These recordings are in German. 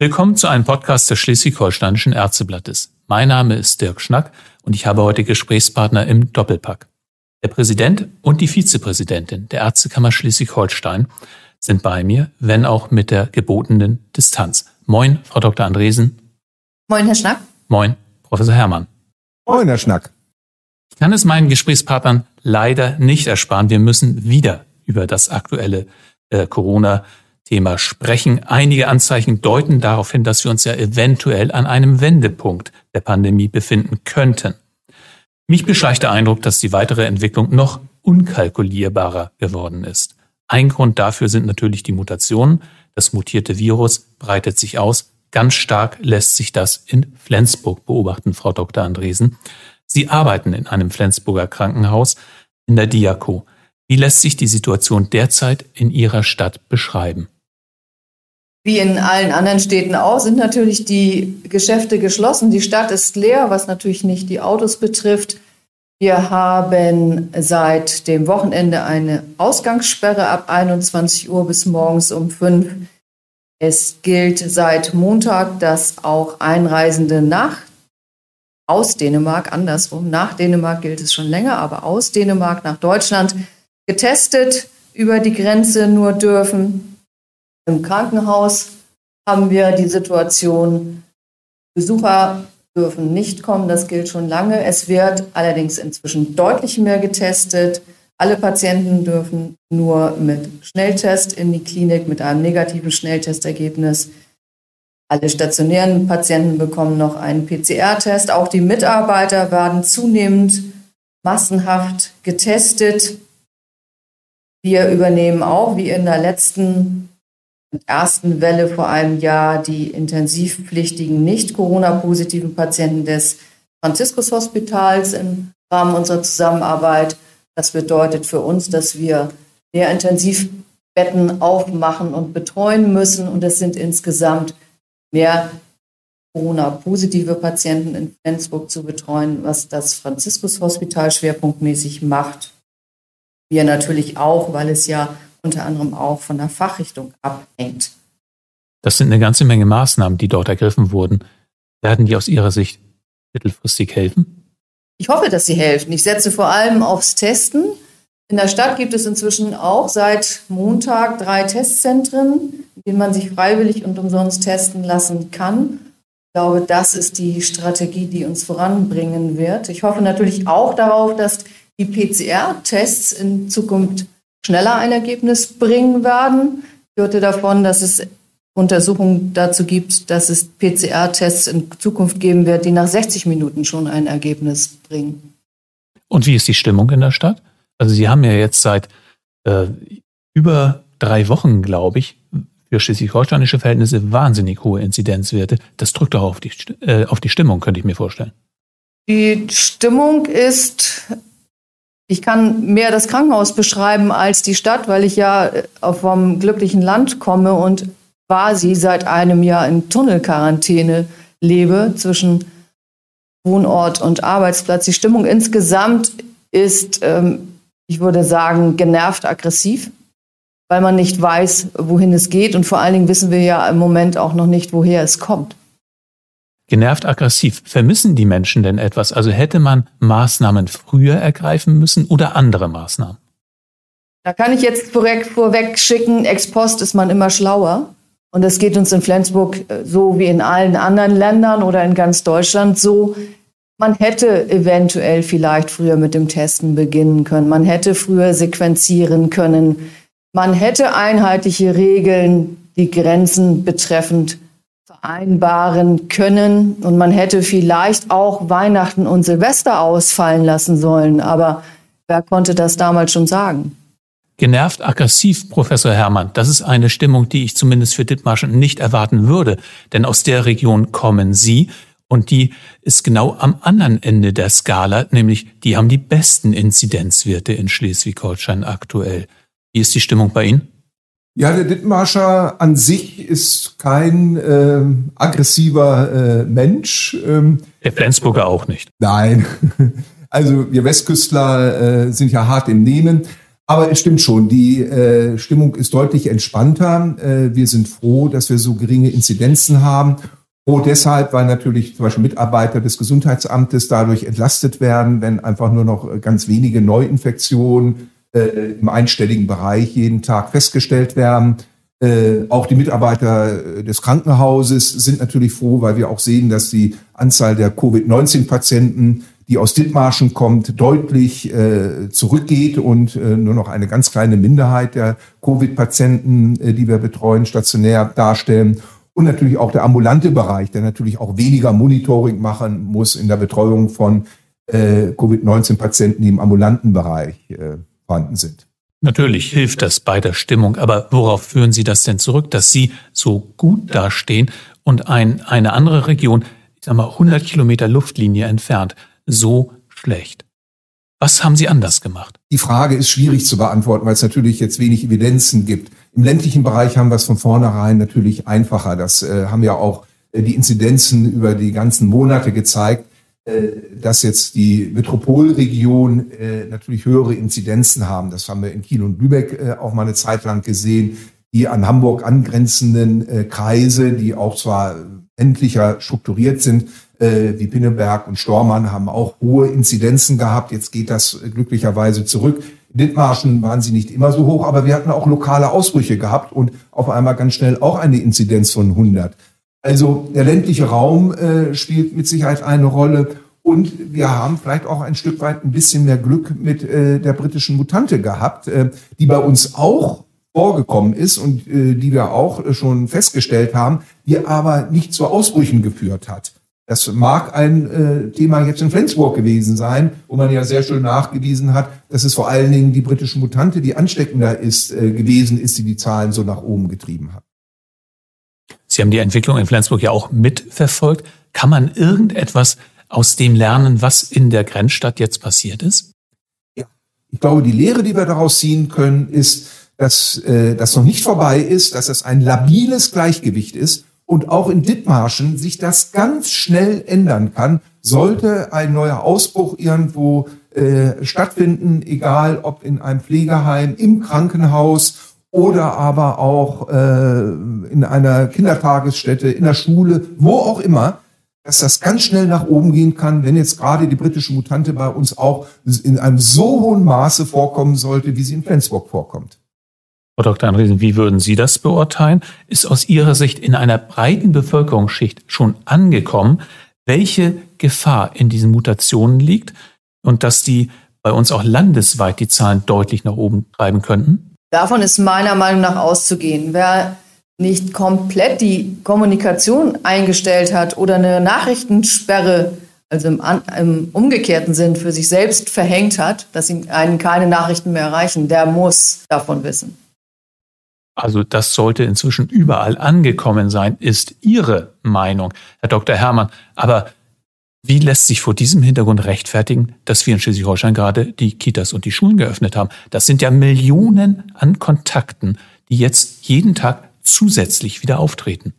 Willkommen zu einem Podcast des Schleswig-Holsteinischen Ärzteblattes. Mein Name ist Dirk Schnack und ich habe heute Gesprächspartner im Doppelpack. Der Präsident und die Vizepräsidentin der Ärztekammer Schleswig-Holstein sind bei mir, wenn auch mit der gebotenen Distanz. Moin, Frau Dr. Andresen. Moin, Herr Schnack. Moin, Professor Herrmann. Moin, Herr Schnack. Ich kann es meinen Gesprächspartnern leider nicht ersparen. Wir müssen wieder über das aktuelle äh, Corona Thema sprechen. Einige Anzeichen deuten darauf hin, dass wir uns ja eventuell an einem Wendepunkt der Pandemie befinden könnten. Mich beschleicht der Eindruck, dass die weitere Entwicklung noch unkalkulierbarer geworden ist. Ein Grund dafür sind natürlich die Mutationen. Das mutierte Virus breitet sich aus. Ganz stark lässt sich das in Flensburg beobachten, Frau Dr. Andresen. Sie arbeiten in einem Flensburger Krankenhaus in der Diako. Wie lässt sich die Situation derzeit in Ihrer Stadt beschreiben? Wie in allen anderen Städten auch, sind natürlich die Geschäfte geschlossen. Die Stadt ist leer, was natürlich nicht die Autos betrifft. Wir haben seit dem Wochenende eine Ausgangssperre ab 21 Uhr bis morgens um 5. Es gilt seit Montag, dass auch Einreisende nach aus Dänemark, andersrum, nach Dänemark gilt es schon länger, aber aus Dänemark nach Deutschland getestet über die Grenze nur dürfen. Im Krankenhaus haben wir die Situation, Besucher dürfen nicht kommen, das gilt schon lange. Es wird allerdings inzwischen deutlich mehr getestet. Alle Patienten dürfen nur mit Schnelltest in die Klinik, mit einem negativen Schnelltestergebnis. Alle stationären Patienten bekommen noch einen PCR-Test. Auch die Mitarbeiter werden zunehmend massenhaft getestet. Wir übernehmen auch, wie in der letzten ersten Welle vor einem Jahr die intensivpflichtigen nicht-Corona-positiven Patienten des Franziskus-Hospitals im Rahmen unserer Zusammenarbeit. Das bedeutet für uns, dass wir mehr Intensivbetten aufmachen und betreuen müssen. Und es sind insgesamt mehr Corona-positive Patienten in Flensburg zu betreuen, was das Franziskus-Hospital schwerpunktmäßig macht. Wir natürlich auch, weil es ja unter anderem auch von der Fachrichtung abhängt. Das sind eine ganze Menge Maßnahmen, die dort ergriffen wurden. Werden die aus Ihrer Sicht mittelfristig helfen? Ich hoffe, dass sie helfen. Ich setze vor allem aufs Testen. In der Stadt gibt es inzwischen auch seit Montag drei Testzentren, in denen man sich freiwillig und umsonst testen lassen kann. Ich glaube, das ist die Strategie, die uns voranbringen wird. Ich hoffe natürlich auch darauf, dass die PCR-Tests in Zukunft schneller ein Ergebnis bringen werden. Ich hörte davon, dass es Untersuchungen dazu gibt, dass es PCR-Tests in Zukunft geben wird, die nach 60 Minuten schon ein Ergebnis bringen. Und wie ist die Stimmung in der Stadt? Also Sie haben ja jetzt seit äh, über drei Wochen, glaube ich, für schleswig-holsteinische Verhältnisse wahnsinnig hohe Inzidenzwerte. Das drückt doch auf die, äh, auf die Stimmung, könnte ich mir vorstellen. Die Stimmung ist ich kann mehr das Krankenhaus beschreiben als die Stadt, weil ich ja äh, vom glücklichen Land komme und quasi seit einem Jahr in Tunnelquarantäne lebe zwischen Wohnort und Arbeitsplatz. Die Stimmung insgesamt ist, ähm, ich würde sagen, genervt aggressiv, weil man nicht weiß, wohin es geht. Und vor allen Dingen wissen wir ja im Moment auch noch nicht, woher es kommt genervt aggressiv. Vermissen die Menschen denn etwas? Also hätte man Maßnahmen früher ergreifen müssen oder andere Maßnahmen? Da kann ich jetzt vorweg, vorweg schicken, ex post ist man immer schlauer. Und es geht uns in Flensburg äh, so wie in allen anderen Ländern oder in ganz Deutschland so. Man hätte eventuell vielleicht früher mit dem Testen beginnen können. Man hätte früher sequenzieren können. Man hätte einheitliche Regeln, die Grenzen betreffend vereinbaren können. Und man hätte vielleicht auch Weihnachten und Silvester ausfallen lassen sollen. Aber wer konnte das damals schon sagen? Genervt aggressiv, Professor Herrmann. Das ist eine Stimmung, die ich zumindest für Dithmarschen nicht erwarten würde. Denn aus der Region kommen Sie. Und die ist genau am anderen Ende der Skala, nämlich die haben die besten Inzidenzwerte in Schleswig-Holstein aktuell. Wie ist die Stimmung bei Ihnen? Ja, der Dithmarscher an sich ist kein äh, aggressiver äh, Mensch. Ähm, der Flensburger auch nicht. Nein. Also wir Westküstler äh, sind ja hart im Nehmen. Aber es stimmt schon, die äh, Stimmung ist deutlich entspannter. Äh, wir sind froh, dass wir so geringe Inzidenzen haben. Froh deshalb, weil natürlich zum Beispiel Mitarbeiter des Gesundheitsamtes dadurch entlastet werden, wenn einfach nur noch ganz wenige Neuinfektionen äh, im einstelligen Bereich jeden Tag festgestellt werden. Äh, auch die Mitarbeiter des Krankenhauses sind natürlich froh, weil wir auch sehen, dass die Anzahl der Covid-19-Patienten die aus Dithmarschen kommt, deutlich äh, zurückgeht und äh, nur noch eine ganz kleine Minderheit der Covid-Patienten, äh, die wir betreuen, stationär darstellen. Und natürlich auch der ambulante Bereich, der natürlich auch weniger Monitoring machen muss in der Betreuung von äh, Covid-19-Patienten, die im ambulanten Bereich äh, vorhanden sind. Natürlich hilft das bei der Stimmung, aber worauf führen Sie das denn zurück, dass Sie so gut dastehen und ein, eine andere Region, ich sag mal 100 Kilometer Luftlinie entfernt, so schlecht? Was haben Sie anders gemacht? Die Frage ist schwierig zu beantworten, weil es natürlich jetzt wenig Evidenzen gibt. Im ländlichen Bereich haben wir es von vornherein natürlich einfacher. Das äh, haben ja auch äh, die Inzidenzen über die ganzen Monate gezeigt, dass jetzt die Metropolregion äh, natürlich höhere Inzidenzen haben. Das haben wir in Kiel und Lübeck äh, auch mal eine Zeit lang gesehen. Die an Hamburg angrenzenden äh, Kreise, die auch zwar endlicher strukturiert sind, äh, wie Pinneberg und Stormann haben auch hohe Inzidenzen gehabt. Jetzt geht das glücklicherweise zurück. In Dithmarschen waren sie nicht immer so hoch, aber wir hatten auch lokale Ausbrüche gehabt und auf einmal ganz schnell auch eine Inzidenz von 100. Also der ländliche Raum äh, spielt mit Sicherheit eine Rolle. Und wir haben vielleicht auch ein Stück weit ein bisschen mehr Glück mit äh, der britischen Mutante gehabt, äh, die bei uns auch vorgekommen ist und äh, die wir auch schon festgestellt haben, die aber nicht zu Ausbrüchen geführt hat. Das mag ein äh, Thema jetzt in Flensburg gewesen sein, wo man ja sehr schön nachgewiesen hat, dass es vor allen Dingen die britische Mutante, die ansteckender ist, äh, gewesen ist, die die Zahlen so nach oben getrieben hat. Sie haben die Entwicklung in Flensburg ja auch mitverfolgt. Kann man irgendetwas aus dem lernen, was in der Grenzstadt jetzt passiert ist? Ja, ich glaube, die Lehre, die wir daraus ziehen können, ist, dass äh, das noch nicht vorbei ist, dass es ein labiles Gleichgewicht ist und auch in Dithmarschen sich das ganz schnell ändern kann, sollte ein neuer Ausbruch irgendwo äh, stattfinden, egal ob in einem Pflegeheim, im Krankenhaus oder aber auch äh, in einer Kindertagesstätte, in der Schule, wo auch immer, dass das ganz schnell nach oben gehen kann, wenn jetzt gerade die britische Mutante bei uns auch in einem so hohen Maße vorkommen sollte, wie sie in Flensburg vorkommt. Frau Dr. Andresen, wie würden Sie das beurteilen? Ist aus Ihrer Sicht in einer breiten Bevölkerungsschicht schon angekommen, welche Gefahr in diesen Mutationen liegt und dass die bei uns auch landesweit die Zahlen deutlich nach oben treiben könnten? Davon ist meiner Meinung nach auszugehen. Wer nicht komplett die Kommunikation eingestellt hat oder eine Nachrichtensperre, also im, im umgekehrten Sinn für sich selbst verhängt hat, dass ihn einen keine Nachrichten mehr erreichen, der muss davon wissen. Also das sollte inzwischen überall angekommen sein, ist Ihre Meinung, Herr Dr. Herrmann. Aber wie lässt sich vor diesem Hintergrund rechtfertigen, dass wir in Schleswig-Holstein gerade die Kitas und die Schulen geöffnet haben? Das sind ja Millionen an Kontakten, die jetzt jeden Tag zusätzlich wieder auftreten.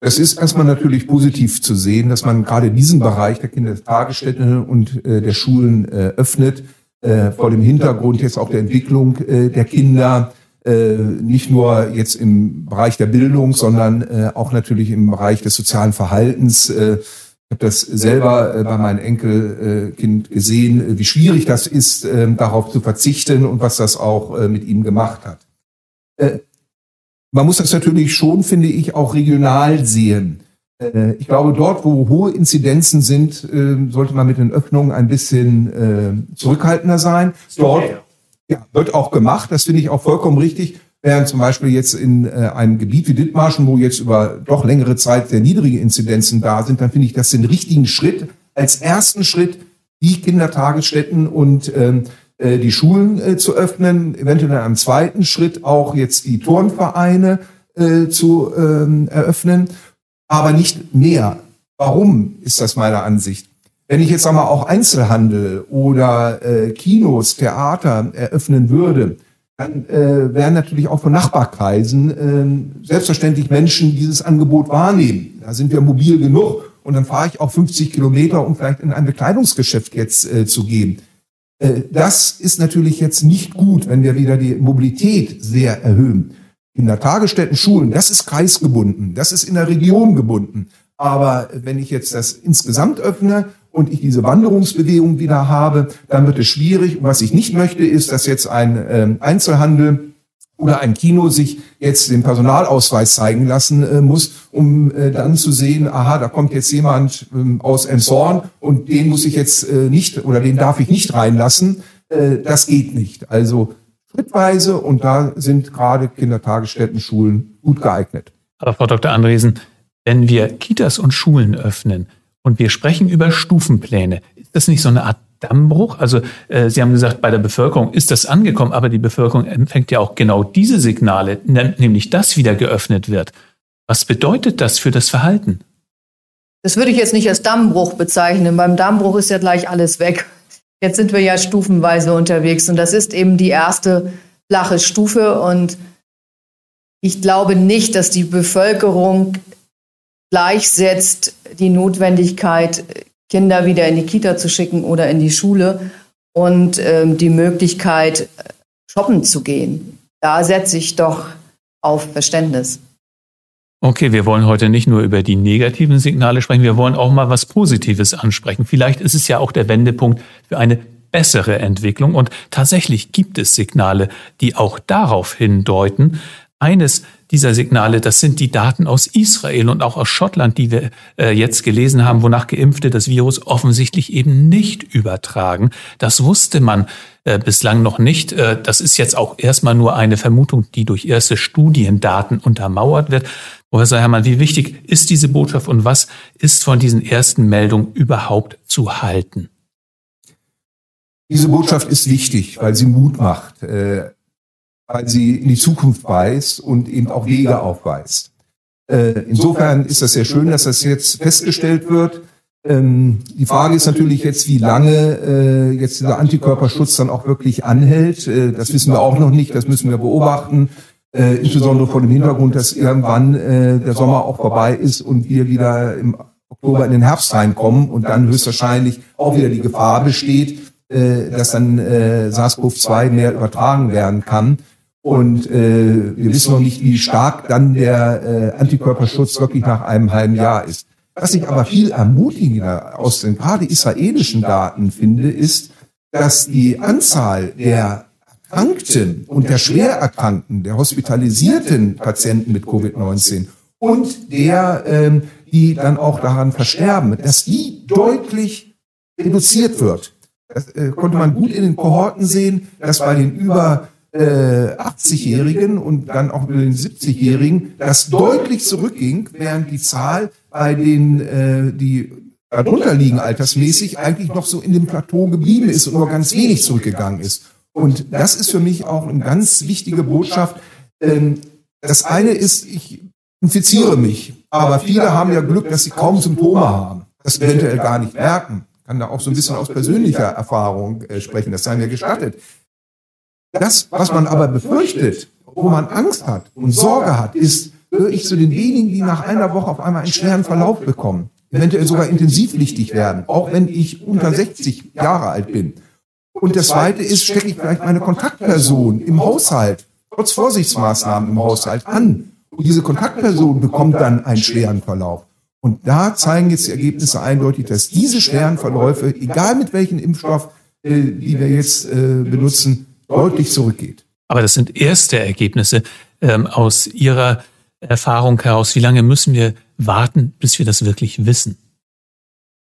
Es ist erstmal natürlich positiv zu sehen, dass man gerade diesen Bereich der Kindertagesstätten und äh, der Schulen äh, öffnet, äh, vor dem Hintergrund jetzt auch der Entwicklung der Kinder nicht nur jetzt im Bereich der Bildung, sondern auch natürlich im Bereich des sozialen Verhaltens. Äh, ich habe das selber äh, bei meinem Enkelkind gesehen, wie schwierig das ist, äh, darauf zu verzichten und was das auch äh, mit ihm gemacht hat. Äh, man muss das natürlich schon, finde ich, auch regional sehen. Äh, ich glaube, dort, wo hohe Inzidenzen sind, äh, sollte man mit den Öffnungen ein bisschen äh, zurückhaltender sein. Dort, ja, wird auch gemacht. Das finde ich auch vollkommen richtig. Während zum Beispiel jetzt in äh, einem Gebiet wie Dithmarschen, wo jetzt über doch längere Zeit sehr niedrige Inzidenzen da sind, dann finde ich das den richtigen Schritt, als ersten Schritt die Kindertagesstätten und ähm, äh, die Schulen äh, zu öffnen, eventuell in einem zweiten Schritt auch jetzt die Turnvereine äh, zu ähm, eröffnen, aber nicht mehr. Warum ist das meiner Ansicht? Wenn ich jetzt einmal auch Einzelhandel oder äh, Kinos, Theater eröffnen würde, dann äh, werden natürlich auch von Nachbarkreisen äh, selbstverständlich Menschen dieses Angebot wahrnehmen. Da sind wir mobil genug und dann fahre ich auch 50 Kilometer, um vielleicht in ein Bekleidungsgeschäft jetzt äh, zu gehen. Äh, das ist natürlich jetzt nicht gut, wenn wir wieder die Mobilität sehr erhöhen. Kindertagesstätten, Schulen, das ist kreisgebunden, das ist in der Region gebunden. Aber wenn ich jetzt das insgesamt öffne und ich diese Wanderungsbewegung wieder habe, dann wird es schwierig. was ich nicht möchte, ist, dass jetzt ein ähm, Einzelhandel oder ein Kino sich jetzt den Personalausweis zeigen lassen äh, muss, um äh, dann zu sehen, aha, da kommt jetzt jemand ähm, aus Emshorn und den muss ich jetzt äh, nicht oder den darf ich nicht reinlassen. Äh, das geht nicht. Also schrittweise und da sind gerade Kindertagesstätten, Schulen gut geeignet. Aber Frau Dr. Andresen, wenn wir Kitas und Schulen öffnen und wir sprechen über Stufenpläne, ist das nicht so eine Art Dammbruch? Also äh, Sie haben gesagt, bei der Bevölkerung ist das angekommen, aber die Bevölkerung empfängt ja auch genau diese Signale, nämlich dass wieder geöffnet wird. Was bedeutet das für das Verhalten? Das würde ich jetzt nicht als Dammbruch bezeichnen. Beim Dammbruch ist ja gleich alles weg. Jetzt sind wir ja stufenweise unterwegs und das ist eben die erste flache Stufe und ich glaube nicht, dass die Bevölkerung gleichsetzt die Notwendigkeit, Kinder wieder in die Kita zu schicken oder in die Schule und ähm, die Möglichkeit, shoppen zu gehen. Da setze ich doch auf Verständnis. Okay, wir wollen heute nicht nur über die negativen Signale sprechen, wir wollen auch mal was Positives ansprechen. Vielleicht ist es ja auch der Wendepunkt für eine bessere Entwicklung und tatsächlich gibt es Signale, die auch darauf hindeuten. Eines dieser Signale, das sind die Daten aus Israel und auch aus Schottland, die wir äh, jetzt gelesen haben, wonach Geimpfte das Virus offensichtlich eben nicht übertragen. Das wusste man äh, bislang noch nicht. Äh, das ist jetzt auch erstmal nur eine Vermutung, die durch erste Studiendaten untermauert wird. Professor Herrmann, wie wichtig ist diese Botschaft und was ist von diesen ersten Meldungen überhaupt zu halten? Diese Botschaft ist wichtig, weil sie Mut macht, äh, weil sie in die Zukunft weist und eben auch Wege aufweist. Äh, insofern ist das sehr schön, dass das jetzt festgestellt wird. Ähm, die Frage ist natürlich jetzt, wie lange äh, jetzt dieser Antikörperschutz dann auch wirklich anhält. das wissen wir auch noch nicht, das müssen wir beobachten äh, insbesondere vor dem Hintergrund, dass irgendwann äh, der Sommer auch vorbei ist und wir wieder im Oktober in den Herbst reinkommen und dann höchstwahrscheinlich auch wieder die Gefahr besteht, äh, dass dann äh, SARS-CoV-2 mehr übertragen werden kann. Und äh, wir wissen noch nicht, wie stark dann der äh, Antikörperschutz wirklich nach einem halben Jahr ist. Was ich aber viel ermutigender aus den gerade israelischen Daten finde, ist, dass die Anzahl der Erkrankten und der Schwererkrankten, der hospitalisierten Patienten mit Covid-19 und der, ähm, die dann auch daran versterben, dass die deutlich reduziert wird. Das äh, konnte man gut in den Kohorten sehen, dass bei den über äh, 80-Jährigen und dann auch über den 70-Jährigen das deutlich zurückging, während die Zahl bei den, äh, die darunter liegen altersmäßig, eigentlich noch so in dem Plateau geblieben ist und nur ganz wenig zurückgegangen ist. Und das ist für mich auch eine ganz wichtige Botschaft. Ähm, das eine ist, ich infiziere mich, aber viele haben ja Glück, dass sie kaum Symptome haben, das eventuell gar nicht merken. Kann da auch so ein bisschen aus persönlicher Erfahrung äh, sprechen, das sei mir gestattet. Das, was man aber befürchtet, wo man Angst hat und Sorge hat, ist, höre ich zu den wenigen, die nach einer Woche auf einmal einen schweren Verlauf bekommen, eventuell sogar intensivpflichtig werden, auch wenn ich unter 60 Jahre alt bin. Und das Zweite ist, stecke ich vielleicht meine Kontaktperson im Haushalt, trotz Vorsichtsmaßnahmen im Haushalt an. Und diese Kontaktperson bekommt dann einen schweren Verlauf. Und da zeigen jetzt die Ergebnisse eindeutig, dass diese schweren Verläufe, egal mit welchem Impfstoff, äh, die wir jetzt äh, benutzen, deutlich zurückgeht. Aber das sind erste Ergebnisse ähm, aus Ihrer Erfahrung heraus. Wie lange müssen wir warten, bis wir das wirklich wissen?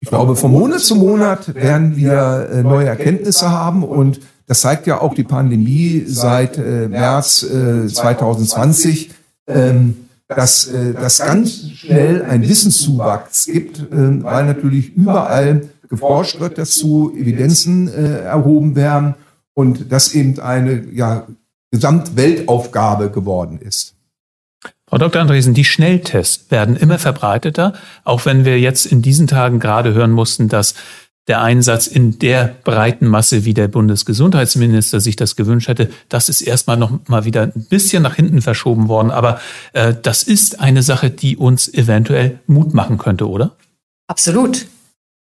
Ich glaube, von Monat zu Monat werden wir äh, neue Erkenntnisse haben und das zeigt ja auch die Pandemie seit äh, März äh, 2020, ähm, dass äh, das ganz schnell ein Wissenszuwachs gibt, äh, weil natürlich überall geforscht wird dazu, Evidenzen äh, erhoben werden und das eben eine ja, Gesamtweltaufgabe geworden ist. Frau Dr. Andresen, die Schnelltests werden immer verbreiteter, auch wenn wir jetzt in diesen Tagen gerade hören mussten, dass der Einsatz in der breiten Masse, wie der Bundesgesundheitsminister sich das gewünscht hätte, das ist erstmal noch mal wieder ein bisschen nach hinten verschoben worden. Aber äh, das ist eine Sache, die uns eventuell Mut machen könnte, oder? Absolut.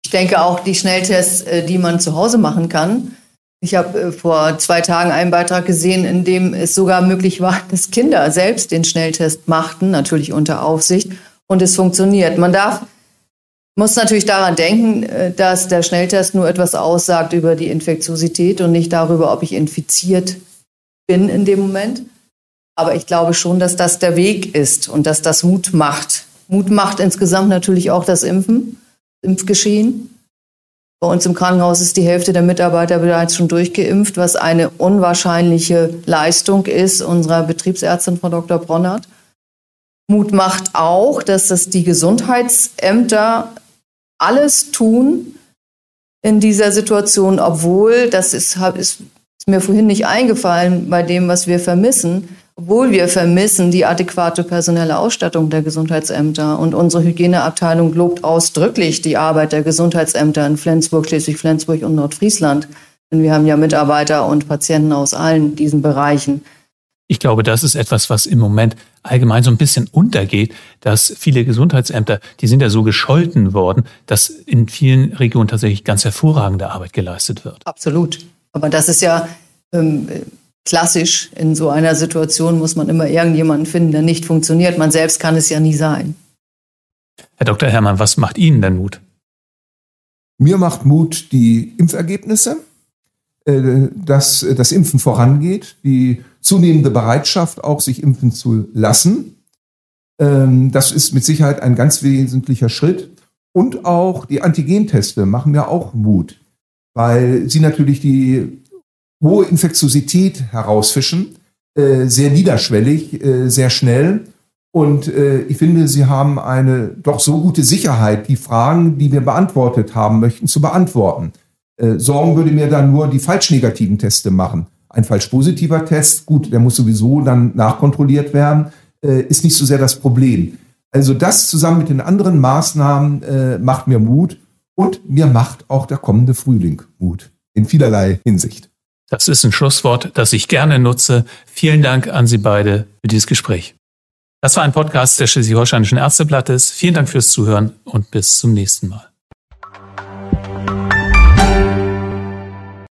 Ich denke auch, die Schnelltests, äh, die man zu Hause machen kann, Ich habe äh, vor zwei Tagen einen Beitrag gesehen, in dem es sogar möglich war, dass Kinder selbst den Schnelltest machten, natürlich unter Aufsicht, und es funktioniert. Man darf, muss natürlich daran denken, äh, dass der Schnelltest nur etwas aussagt über die Infektiosität und nicht darüber, ob ich infiziert bin in dem Moment. Aber ich glaube schon, dass das der Weg ist und dass das Mut macht. Mut macht insgesamt natürlich auch das Impfen, Impfgeschehen. Bei uns im Krankenhaus ist die Hälfte der Mitarbeiter bereits schon durchgeimpft, was eine unwahrscheinliche Leistung ist unserer Betriebsärztin Frau Dr. Bronnert. Mut macht auch, dass das die Gesundheitsämter alles tun in dieser Situation, obwohl, das ist, ist, mir vorhin nicht eingefallen bei dem, was wir vermissen, obwohl wir vermissen die adäquate personelle Ausstattung der Gesundheitsämter. Und unsere Hygieneabteilung lobt ausdrücklich die Arbeit der Gesundheitsämter in Flensburg, Schleswig-Flensburg und Nordfriesland. Denn wir haben ja Mitarbeiter und Patienten aus allen diesen Bereichen. Ich glaube, das ist etwas, was im Moment allgemein so ein bisschen untergeht, dass viele Gesundheitsämter, die sind ja so gescholten worden, dass in vielen Regionen tatsächlich ganz hervorragende Arbeit geleistet wird. Absolut. Aber das ist ja ähm, klassisch, in so einer Situation muss man immer irgendjemanden finden, der nicht funktioniert. Man selbst kann es ja nie sein. Herr Dr. Herrmann, was macht Ihnen denn Mut? Mir macht Mut die Impfergebnisse, äh, dass das Impfen vorangeht, die zunehmende Bereitschaft auch, sich impfen zu lassen. Ähm, das ist mit Sicherheit ein ganz wesentlicher Schritt. Und auch die Antigenteste machen mir auch Mut, weil sie natürlich die hohe Infektiosität herausfischen, äh, sehr niederschwellig, äh, sehr schnell. Und äh, ich finde, Sie haben eine doch so gute Sicherheit, die Fragen, die wir beantwortet haben möchten, zu beantworten. Sorgen würde mir dann nur die falsch negativen Teste machen. Ein falsch positiver Test, gut, der muss sowieso dann nachkontrolliert werden, ist nicht so sehr das Problem. Also das zusammen mit den anderen Maßnahmen macht mir Mut und mir macht auch der kommende Frühling Mut in vielerlei Hinsicht. Das ist ein Schlusswort, das ich gerne nutze. Vielen Dank an Sie beide für dieses Gespräch. Das war ein Podcast des Schleswig-Holsteinischen Ärzteblattes. Vielen Dank fürs Zuhören und bis zum nächsten Mal.